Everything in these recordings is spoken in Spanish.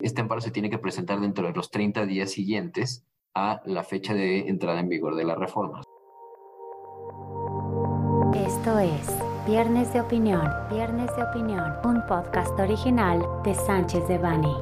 Este amparo se tiene que presentar dentro de los 30 días siguientes a la fecha de entrada en vigor de la reforma. Esto es Viernes de Opinión, Viernes de Opinión, un podcast original de Sánchez de Bani.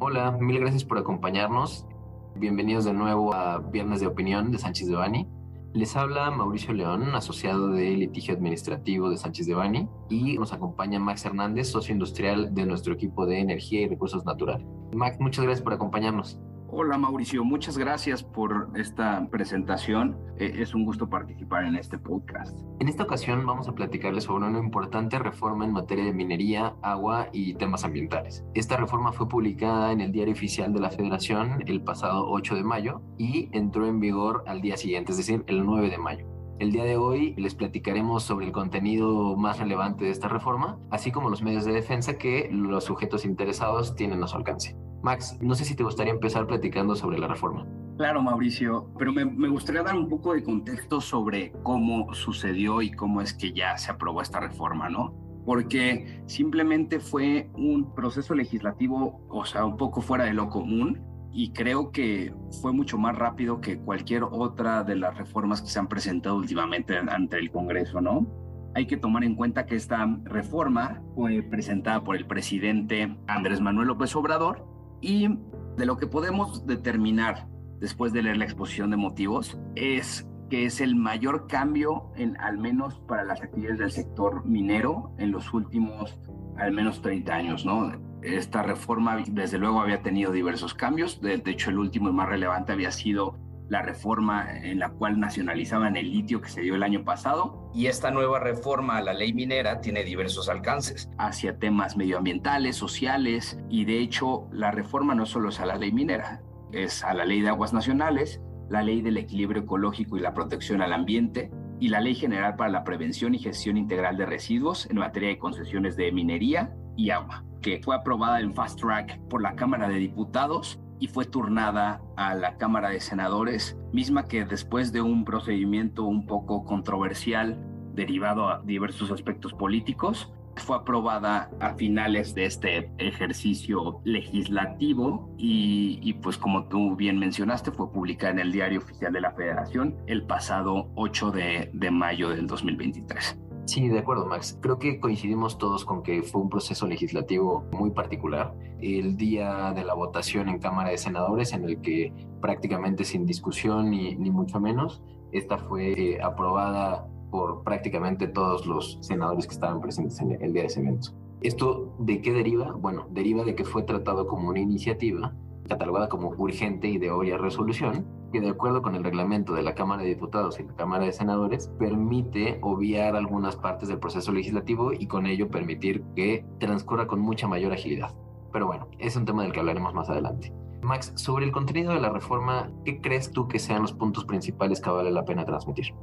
Hola, mil gracias por acompañarnos. Bienvenidos de nuevo a Viernes de Opinión de Sánchez de Bani. Les habla Mauricio León, asociado de litigio administrativo de Sánchez de Bani, y nos acompaña Max Hernández, socio industrial de nuestro equipo de energía y recursos naturales. Max, muchas gracias por acompañarnos. Hola Mauricio, muchas gracias por esta presentación. Eh, es un gusto participar en este podcast. En esta ocasión vamos a platicarles sobre una importante reforma en materia de minería, agua y temas ambientales. Esta reforma fue publicada en el Diario Oficial de la Federación el pasado 8 de mayo y entró en vigor al día siguiente, es decir, el 9 de mayo. El día de hoy les platicaremos sobre el contenido más relevante de esta reforma, así como los medios de defensa que los sujetos interesados tienen a su alcance. Max, no sé si te gustaría empezar platicando sobre la reforma. Claro, Mauricio, pero me, gustaría dar un poco de contexto sobre cómo sucedió y cómo es que ya se aprobó esta reforma, ¿no? Porque simplemente fue un proceso legislativo, o sea, un poco fuera de lo común, y creo que fue mucho más rápido que cualquier otra de las reformas que se han presentado últimamente ante el Congreso, ¿no? Hay que tomar en cuenta que esta reforma fue presentada por el presidente Andrés Manuel López Obrador y de lo que podemos determinar después de leer la exposición de motivos es que es el mayor cambio en al menos para las actividades del sector minero en los últimos al menos 30 años, ¿no? Esta reforma desde luego había tenido diversos cambios, de, de hecho el último y más relevante había sido la reforma en la cual nacionalizaban el litio que se dio el año pasado. Y esta nueva reforma a la ley minera tiene diversos alcances hacia temas medioambientales, sociales, y de hecho la reforma no solo es a la ley minera, es a la ley de aguas nacionales, la ley del equilibrio ecológico y la protección al ambiente, y la ley general para la prevención y gestión integral de residuos en materia de concesiones de minería y agua, que fue aprobada en fast track por la Cámara de Diputados y fue turnada a la Cámara de Senadores, misma que después de un procedimiento un poco controversial derivado a diversos aspectos políticos, fue aprobada a finales de este ejercicio legislativo y, pues como tú bien mencionaste fue publicada en el Diario Oficial de la Federación el pasado 8 de, de mayo del 2023. Sí, de acuerdo, Max. Creo que coincidimos todos con que fue un proceso legislativo muy particular. El día de la votación en Cámara de Senadores, en el que prácticamente sin discusión ni, ni mucho menos, esta fue eh, aprobada por prácticamente todos los senadores que estaban presentes en el día de ese evento. ¿Esto de qué deriva? Bueno, deriva de que fue tratado como una iniciativa catalogada como urgente y de obvia resolución, que de acuerdo con el reglamento de la Cámara de Diputados y la Cámara de Senadores, permite obviar algunas partes del proceso legislativo y con ello permitir que transcurra con mucha mayor agilidad. Pero bueno, es un tema del que hablaremos más adelante. Max, sobre el contenido de la reforma, ¿qué crees tú que sean los puntos principales que vale la pena transmitir?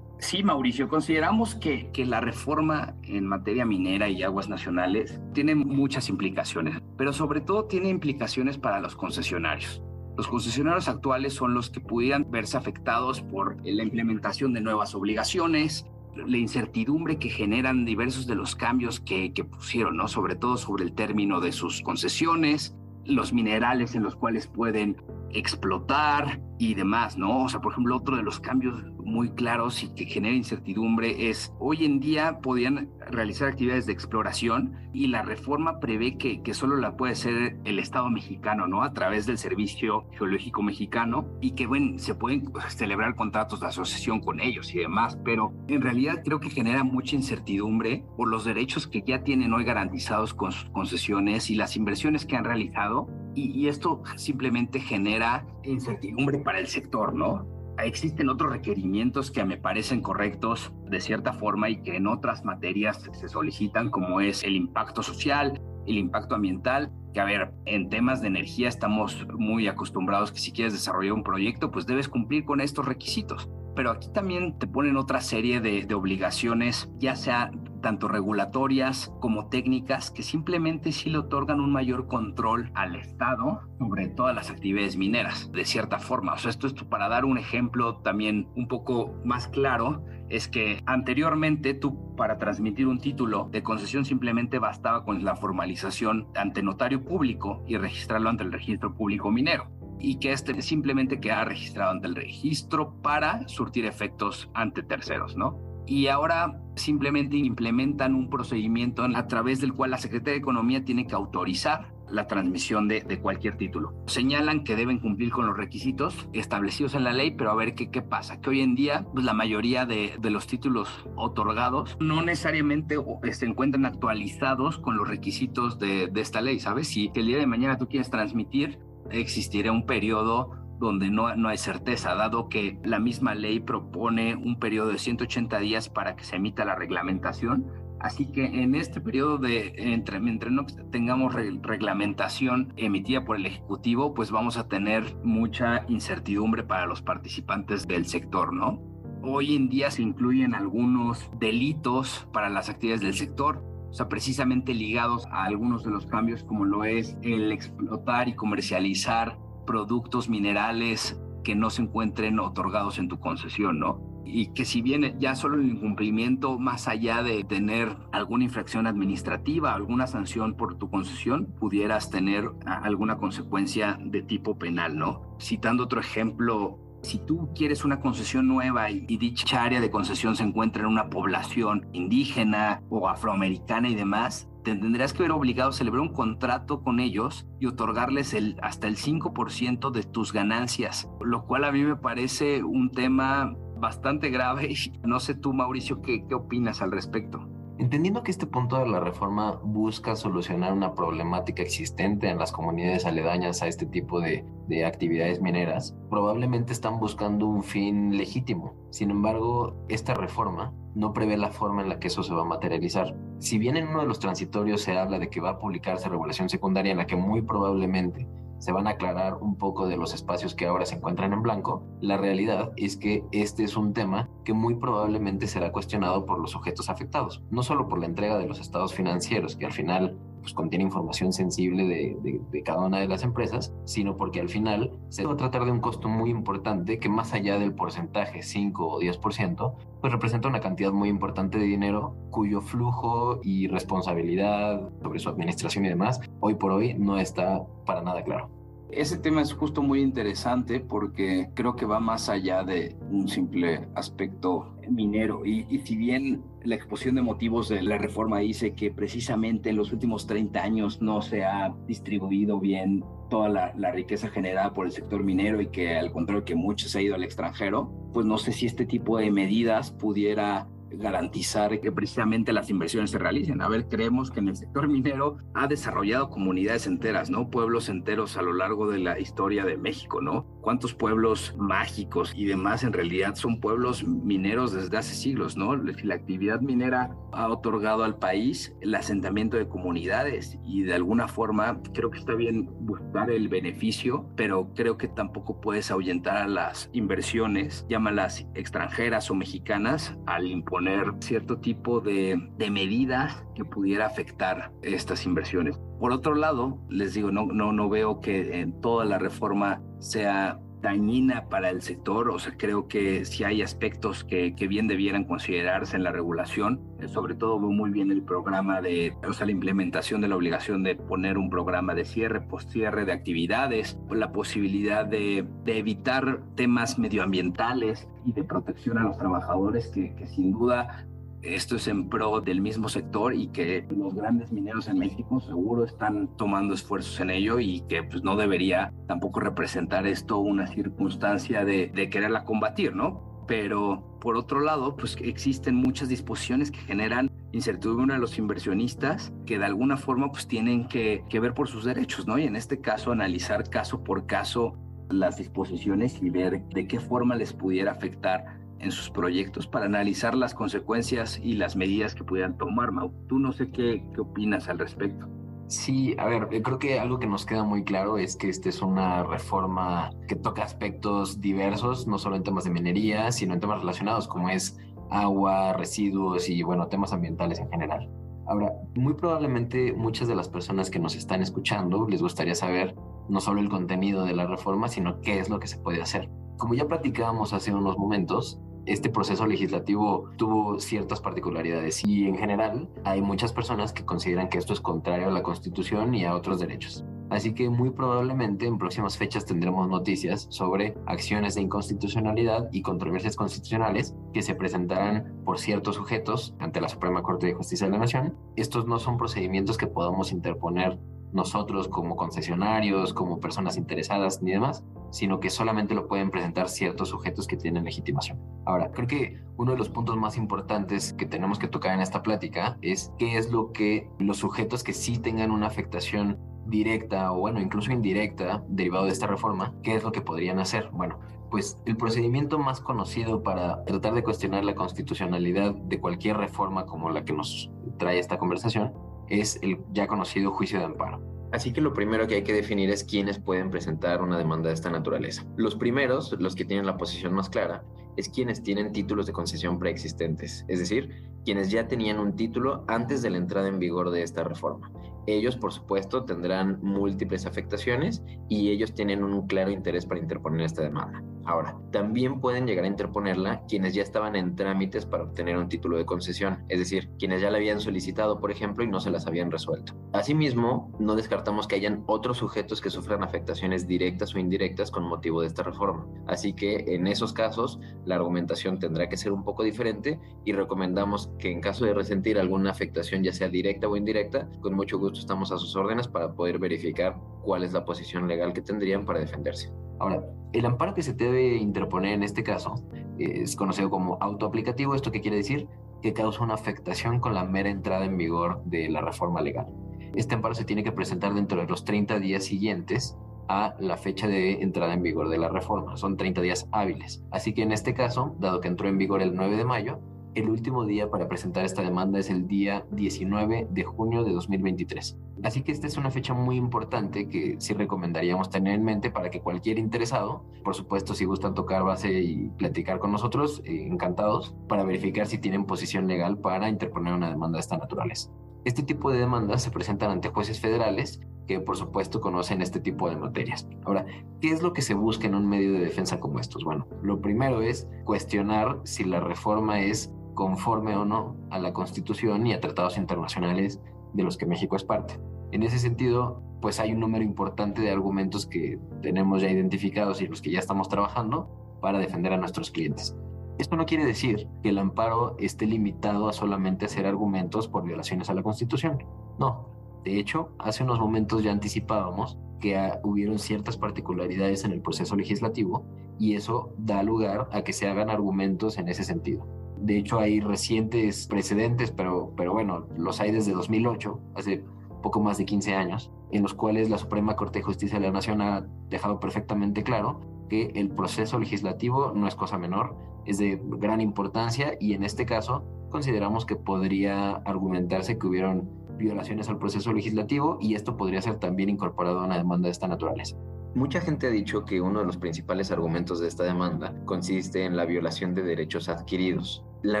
Sí, Mauricio, consideramos que, que, la reforma en materia minera y aguas nacionales tiene muchas implicaciones, pero sobre todo tiene implicaciones para los concesionarios. Los concesionarios actuales son los que pudieran verse afectados por la implementación de nuevas obligaciones, la incertidumbre que generan diversos de los cambios que, que pusieron, ¿no? Sobre todo sobre el término de sus concesiones, los minerales en los cuales pueden explotar y demás, ¿no? O sea, por ejemplo, otro de los cambios muy claros y que genera incertidumbre es hoy en día podían realizar actividades de exploración y la reforma prevé que, que solo la puede hacer el Estado mexicano, ¿no? A través del Servicio Geológico Mexicano y que, bueno, se pueden celebrar contratos de asociación con ellos y demás, pero en realidad creo que genera mucha incertidumbre por los derechos que ya tienen hoy garantizados con sus concesiones y las inversiones que han realizado y, esto simplemente genera incertidumbre para el sector, ¿no? existen otros requerimientos que me parecen correctos de cierta forma y que en otras materias se solicitan, como es el impacto social, el impacto ambiental, que a ver, en temas de energía estamos muy acostumbrados que si quieres desarrollar un proyecto, pues debes cumplir con estos requisitos. Pero aquí también te ponen otra serie de obligaciones, ya sea tanto regulatorias como técnicas, que simplemente sí le otorgan un mayor control al Estado sobre todas las actividades mineras, de cierta forma. O sea, esto es para dar un ejemplo también un poco más claro, es que anteriormente tú para transmitir un título de concesión simplemente bastaba con la formalización ante notario público y registrarlo ante el registro público minero y que este simplemente queda registrado ante el registro para surtir efectos ante terceros, ¿no? y ahora simplemente implementan un procedimiento a través del cual la Secretaría de Economía tiene que autorizar la transmisión de, cualquier título. Señalan que deben cumplir con los requisitos establecidos en la ley, pero a ver qué, qué pasa. Que hoy en día pues, la mayoría de, de, los títulos otorgados no necesariamente se encuentran actualizados con los requisitos de, de esta ley, ¿sabes? Si el día de mañana tú quieres transmitir, existirá un periodo donde no, no hay certeza, dado que la misma ley propone un periodo de 180 días para que se emita la reglamentación. Así que en este periodo de entre, mientras no tengamos reglamentación emitida por el Ejecutivo, pues vamos a tener mucha incertidumbre para los participantes del sector, ¿no? Hoy en día se incluyen algunos delitos para las actividades del sector, o sea, precisamente ligados a algunos de los cambios como lo es el explotar y comercializar productos minerales que no se encuentren otorgados en tu concesión, ¿no? Y que si bien ya solo el incumplimiento, más allá de tener alguna infracción administrativa, alguna sanción por tu concesión, pudieras tener alguna consecuencia de tipo penal, ¿no? Citando otro ejemplo, si tú quieres una concesión nueva y, dicha área de concesión se encuentra en una población indígena o afroamericana y demás, tendrías que ver obligado a celebrar un contrato con ellos y otorgarles el, hasta el 5% de tus ganancias, lo cual a mí me parece un tema bastante grave. No sé tú, Mauricio, qué, qué opinas al respecto. Entendiendo que este punto de la reforma busca solucionar una problemática existente en las comunidades aledañas a este tipo de, de, actividades mineras, probablemente están buscando un fin legítimo. Sin embargo, esta reforma no prevé la forma en la que eso se va a materializar. Si bien en uno de los transitorios se habla de que va a publicarse regulación secundaria en la que muy probablemente se van a aclarar un poco de los espacios que ahora se encuentran en blanco, la realidad es que este es un tema que muy probablemente será cuestionado por los sujetos afectados, no solo por la entrega de los estados financieros, que al final pues, contiene información sensible de, cada una de las empresas, sino porque al final se va a tratar de un costo muy importante que más allá del porcentaje 5 o 10%, pues representa una cantidad muy importante de dinero cuyo flujo y responsabilidad sobre su administración y demás hoy por hoy no está para nada claro. Ese tema es justo muy interesante porque creo que va más allá de un simple aspecto minero. Y, si bien la exposición de motivos de la reforma dice que precisamente en los últimos 30 años no se ha distribuido bien toda la, la, riqueza generada por el sector minero y que al contrario que mucho se ha ido al extranjero, pues no sé si este tipo de medidas pudiera garantizar que precisamente las inversiones se realicen. A ver, creemos que en el sector minero ha desarrollado comunidades enteras, ¿no? Pueblos enteros a lo largo de la historia de México, ¿no? ¿Cuántos pueblos mágicos y demás en realidad son pueblos mineros desde hace siglos, ¿no? La actividad minera ha otorgado al país el asentamiento de comunidades y de alguna forma creo que está bien buscar el beneficio, pero creo que tampoco puedes ahuyentar a las inversiones, llámalas extranjeras o mexicanas, al imponer poner cierto tipo de, de medidas que pudiera afectar estas inversiones. Por otro lado, les digo, no, no, no veo que en toda la reforma sea dañina para el sector, o sea, creo que si hay aspectos que, que, bien debieran considerarse en la regulación, eh, sobre todo veo muy bien el programa de, o sea, la implementación de la obligación de poner un programa de cierre, post-cierre de actividades, la posibilidad de, de, evitar temas medioambientales y de protección a los trabajadores que, que sin duda esto es en pro del mismo sector y que los grandes mineros en México seguro están tomando esfuerzos en ello y que pues no debería tampoco representar esto una circunstancia de, de quererla combatir, ¿no? Pero por otro lado, pues existen muchas disposiciones que generan incertidumbre a los inversionistas que de alguna forma pues tienen que, que ver por sus derechos, ¿no? Y en este caso analizar caso por caso las disposiciones y ver de qué forma les pudiera afectar en sus proyectos para analizar las consecuencias y las medidas que pudieran tomar. Mau, tú no sé qué, qué opinas al respecto. Sí, a ver, creo que algo que nos queda muy claro es que esta es una reforma que toca aspectos diversos, no solo en temas de minería, sino en temas relacionados como es agua, residuos y bueno, temas ambientales en general. Ahora, muy probablemente muchas de las personas que nos están escuchando les gustaría saber no solo el contenido de la reforma, sino qué es lo que se puede hacer. Como ya platicábamos hace unos momentos, este proceso legislativo tuvo ciertas particularidades y en general hay muchas personas que consideran que esto es contrario a la Constitución y a otros derechos. Así que muy probablemente en próximas fechas tendremos noticias sobre acciones de inconstitucionalidad y controversias constitucionales que se presentarán por ciertos sujetos ante la Suprema Corte de Justicia de la Nación. Estos no son procedimientos que podamos interponer nosotros como concesionarios, como personas interesadas ni demás, sino que solamente lo pueden presentar ciertos sujetos que tienen legitimación. Ahora, creo que uno de los puntos más importantes que tenemos que tocar en esta plática es qué es lo que los sujetos que sí tengan una afectación directa o bueno, incluso indirecta derivado de esta reforma, qué es lo que podrían hacer. Bueno, pues el procedimiento más conocido para tratar de cuestionar la constitucionalidad de cualquier reforma como la que nos trae esta conversación es el ya conocido juicio de amparo. Así que lo primero que hay que definir es quiénes pueden presentar una demanda de esta naturaleza. Los primeros, los que tienen la posición más clara, es quienes tienen títulos de concesión preexistentes, es decir, quienes ya tenían un título antes de la entrada en vigor de esta reforma. Ellos, por supuesto, tendrán múltiples afectaciones y ellos tienen un claro interés para interponer esta demanda. Ahora, también pueden llegar a interponerla quienes ya estaban en trámites para obtener un título de concesión, es decir, quienes ya la habían solicitado, por ejemplo, y no se las habían resuelto. Asimismo, no descartamos que hayan otros sujetos que sufran afectaciones directas o indirectas con motivo de esta reforma. Así que en esos casos, la argumentación tendrá que ser un poco diferente y recomendamos que en caso de resentir alguna afectación, ya sea directa o indirecta, con mucho gusto estamos a sus órdenes para poder verificar cuál es la posición legal que tendrían para defenderse. Ahora, el amparo que se debe interponer en este caso es conocido como autoaplicativo. ¿Esto qué quiere decir? Que causa una afectación con la mera entrada en vigor de la reforma legal. Este amparo se tiene que presentar dentro de los 30 días siguientes a la fecha de entrada en vigor de la reforma. Son 30 días hábiles. Así que en este caso, dado que entró en vigor el 9 de mayo, el último día para presentar esta demanda es el día 19 de junio de 2023. Así que esta es una fecha muy importante que sí recomendaríamos tener en mente para que cualquier interesado, por supuesto si gustan tocar base y platicar con nosotros, eh, encantados, para verificar si tienen posición legal para interponer una demanda de esta naturaleza. Este tipo de demandas se presentan ante jueces federales que por supuesto conocen este tipo de materias. Ahora, ¿qué es lo que se busca en un medio de defensa como estos? Bueno, lo primero es cuestionar si la reforma es conforme o no a la Constitución y a tratados internacionales de los que México es parte. En ese sentido, pues hay un número importante de argumentos que tenemos ya identificados y los que ya estamos trabajando para defender a nuestros clientes. Esto no quiere decir que el amparo esté limitado a solamente hacer argumentos por violaciones a la Constitución. No. De hecho, hace unos momentos ya anticipábamos que hubieron ciertas particularidades en el proceso legislativo y eso da lugar a que se hagan argumentos en ese sentido. De hecho, hay recientes precedentes, pero, pero bueno, los hay desde 2008, hace poco más de 15 años, en los cuales la Suprema Corte de Justicia de la Nación ha dejado perfectamente claro que el proceso legislativo no es cosa menor, es de gran importancia y en este caso consideramos que podría argumentarse que hubieron violaciones al proceso legislativo y esto podría ser también incorporado a una demanda de esta naturaleza. Mucha gente ha dicho que uno de los principales argumentos de esta demanda consiste en la violación de derechos adquiridos. La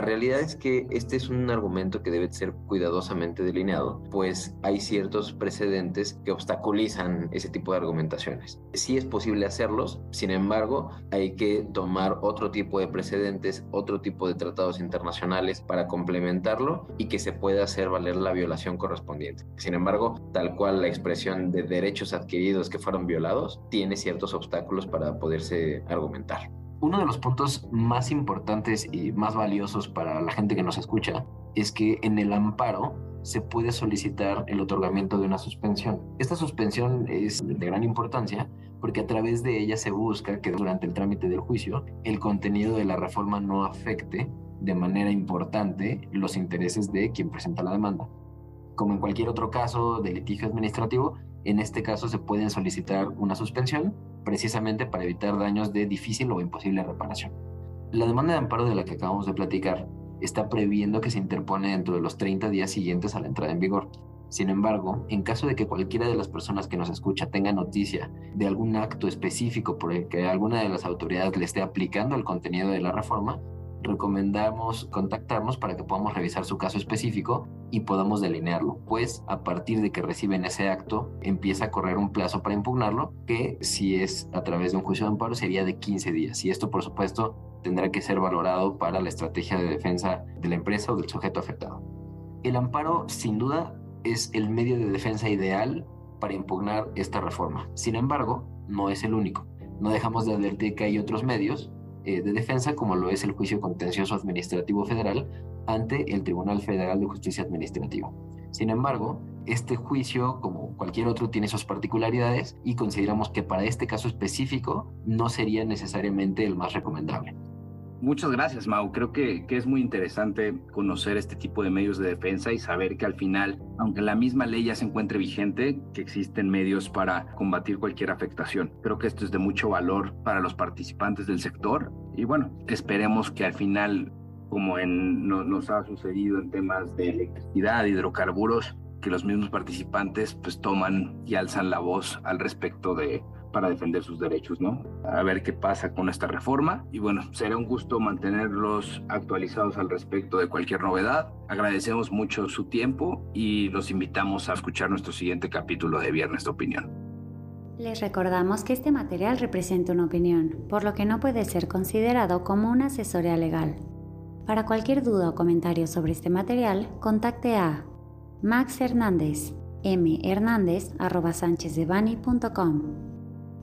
realidad es que este es un argumento que debe ser cuidadosamente delineado, pues hay ciertos precedentes que obstaculizan ese tipo de argumentaciones. Sí es posible hacerlos, sin embargo, hay que tomar otro tipo de precedentes, otro tipo de tratados internacionales para complementarlo y que se pueda hacer valer la violación correspondiente. Sin embargo, tal cual la expresión de derechos adquiridos que fueron violados tiene ciertos obstáculos para poderse argumentar uno de los puntos más importantes y más valiosos para la gente que nos escucha es que en el amparo se puede solicitar el otorgamiento de una suspensión. Esta suspensión es de gran importancia porque a través de ella se busca que durante el trámite del juicio el contenido de la reforma no afecte de manera importante los intereses de quien presenta la demanda. Como en cualquier otro caso de litigio administrativo, en este caso se puede solicitar una suspensión precisamente para evitar daños de difícil o imposible reparación. La demanda de amparo de la que acabamos de platicar está previendo que se interpone dentro de los 30 días siguientes a la entrada en vigor. Sin embargo, en caso de que cualquiera de las personas que nos escucha tenga noticia de algún acto específico por el que alguna de las autoridades le esté aplicando el contenido de la reforma, recomendamos contactarnos para que podamos revisar su caso específico y podamos delinearlo, pues a partir de que reciben ese acto empieza a correr un plazo para impugnarlo, que si es a través de un juicio de amparo sería de 15 días. Y esto, por supuesto, tendrá que ser valorado para la estrategia de defensa de la empresa o del sujeto afectado. El amparo, sin duda, es el medio de defensa ideal para impugnar esta reforma. Sin embargo, no es el único. No dejamos de advertir que hay otros medios eh, de defensa, como lo es el juicio contencioso administrativo federal ante el Tribunal Federal de Justicia Administrativa. Sin embargo, este juicio, como cualquier otro, tiene sus particularidades y consideramos que para este caso específico no sería necesariamente el más recomendable. Muchas gracias, Mau. Creo que, que, es muy interesante conocer este tipo de medios de defensa y saber que al final, aunque la misma ley ya se encuentre vigente, que existen medios para combatir cualquier afectación. Creo que esto es de mucho valor para los participantes del sector y bueno, esperemos que al final, como en, nos ha sucedido en temas de electricidad, hidrocarburos, que los mismos participantes pues toman y alzan la voz al respecto de para defender sus derechos, ¿no? A ver qué pasa con esta reforma. Y bueno, será un gusto mantenerlos actualizados al respecto de cualquier novedad. Agradecemos mucho su tiempo y los invitamos a escuchar nuestro siguiente capítulo de Viernes de Opinión. Les recordamos que este material representa una opinión, por lo que no puede ser considerado como una asesoría legal. Para cualquier duda o comentario sobre este material, contacte a Max Hernández, mhernandez.com